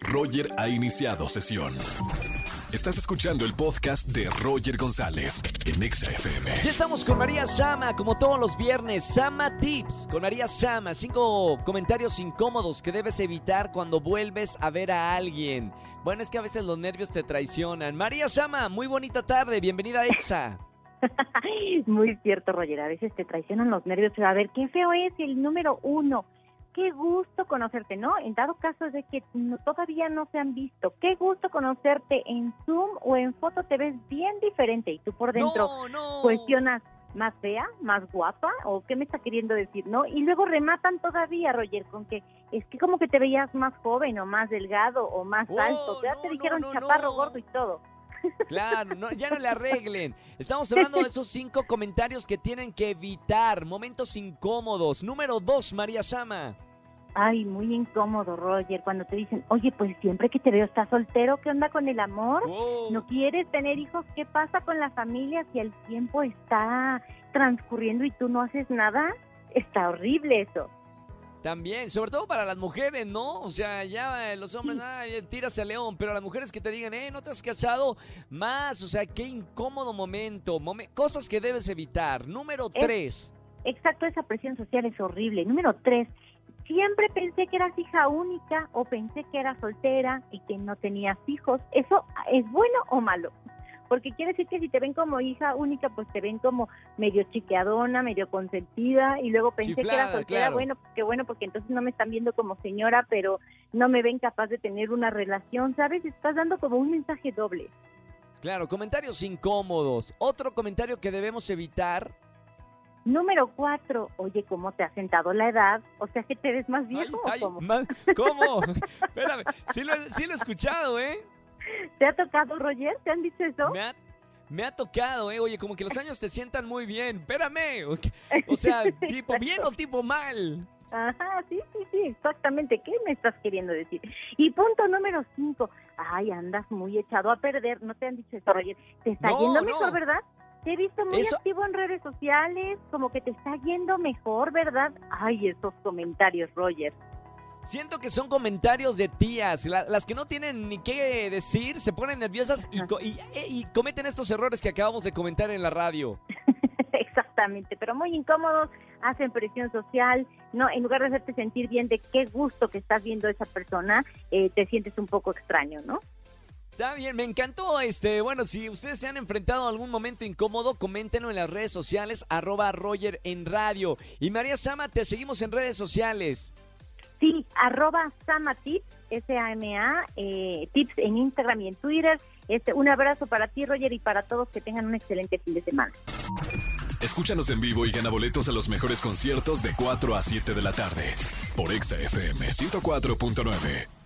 Roger ha iniciado sesión. Estás escuchando el podcast de Roger González en Exa FM. Ya estamos con María Sama, como todos los viernes. Sama Tips con María Sama. Cinco comentarios incómodos que debes evitar cuando vuelves a ver a alguien. Bueno, es que a veces los nervios te traicionan. María Sama, muy bonita tarde. Bienvenida a Exa. Muy cierto, Roger. A veces te traicionan los nervios. Pero a ver, qué feo es el número uno qué gusto conocerte, ¿no? En dado caso de que todavía no se han visto, qué gusto conocerte en Zoom o en foto, te ves bien diferente y tú por dentro cuestionas, ¿más fea? ¿Más guapa? ¿O qué me está queriendo decir, no? Y luego rematan todavía, Roger, con que es que como que te veías más joven o más delgado o más oh, alto, ya te dijeron chaparro, gordo y todo. Claro, no, ya no le arreglen. Estamos hablando de esos cinco comentarios que tienen que evitar. Momentos incómodos. Número dos, María Sama. Ay, muy incómodo, Roger, cuando te dicen, oye, pues siempre que te veo estás soltero, ¿qué onda con el amor? ¿No quieres tener hijos? ¿Qué pasa con la familia si el tiempo está transcurriendo y tú no haces nada? Está horrible eso. También, sobre todo para las mujeres, ¿no? O sea, ya eh, los hombres, nada, tiras a león, pero las mujeres que te digan, eh, no te has casado más, o sea, qué incómodo momento, cosas que debes evitar. Número tres. exacto, esa presión social es horrible. Número tres, siempre pensé que eras hija única o pensé que eras soltera y que no tenías hijos. ¿Eso es bueno o malo? Porque quiere decir que si te ven como hija única, pues te ven como medio chiqueadona, medio consentida, y luego pensé que era soltera, bueno, qué bueno, porque entonces no me están viendo como señora, pero no me ven capaz de tener una relación, ¿sabes? Estás dando como un mensaje doble. Claro, comentarios incómodos. Otro comentario que debemos evitar. Número cuatro, oye, ¿cómo te ha sentado la edad? O sea, que te ves más viejo o cómo? ¿Cómo? Espérame, sí lo, sí lo he escuchado, ¿eh? ¿Te ha tocado, Roger? ¿Te han dicho eso? Me ha, tocado, ¿eh? Oye, como que los años te sientan muy bien. Espérame. O sea, tipo bien o tipo mal. Ajá, sí, sí, sí, exactamente. ¿Qué me estás queriendo decir? Y punto número cinco. Ay, andas muy echado a perder. No te han dicho eso, Roger. Te está yendo mejor, ¿verdad? Te he visto muy activo en redes sociales, como que te está yendo mejor, ¿verdad? Ay, esos comentarios, Roger. Siento que son comentarios de tías, las que no tienen ni qué decir, se ponen nerviosas y, y, cometen estos errores que acabamos de comentar en la radio. Exactamente, pero muy incómodos, hacen presión social, no, en lugar de hacerte sentir bien de qué gusto que estás viendo a esa persona, eh, te sientes un poco extraño, ¿no? Está bien, me encantó este. Bueno, si ustedes se han enfrentado a algún momento incómodo, coméntenlo en las redes sociales, arroba Roger en radio. Y María Sama, te seguimos en redes sociales. Sí, arroba S-A-M-A, eh, tips en Instagram y en Twitter. Este, un abrazo para ti, Roger, y para todos que tengan un excelente fin de semana. Escúchanos en vivo y gana boletos a los mejores conciertos de 4 a 7 de la tarde por Exa FM 104.9.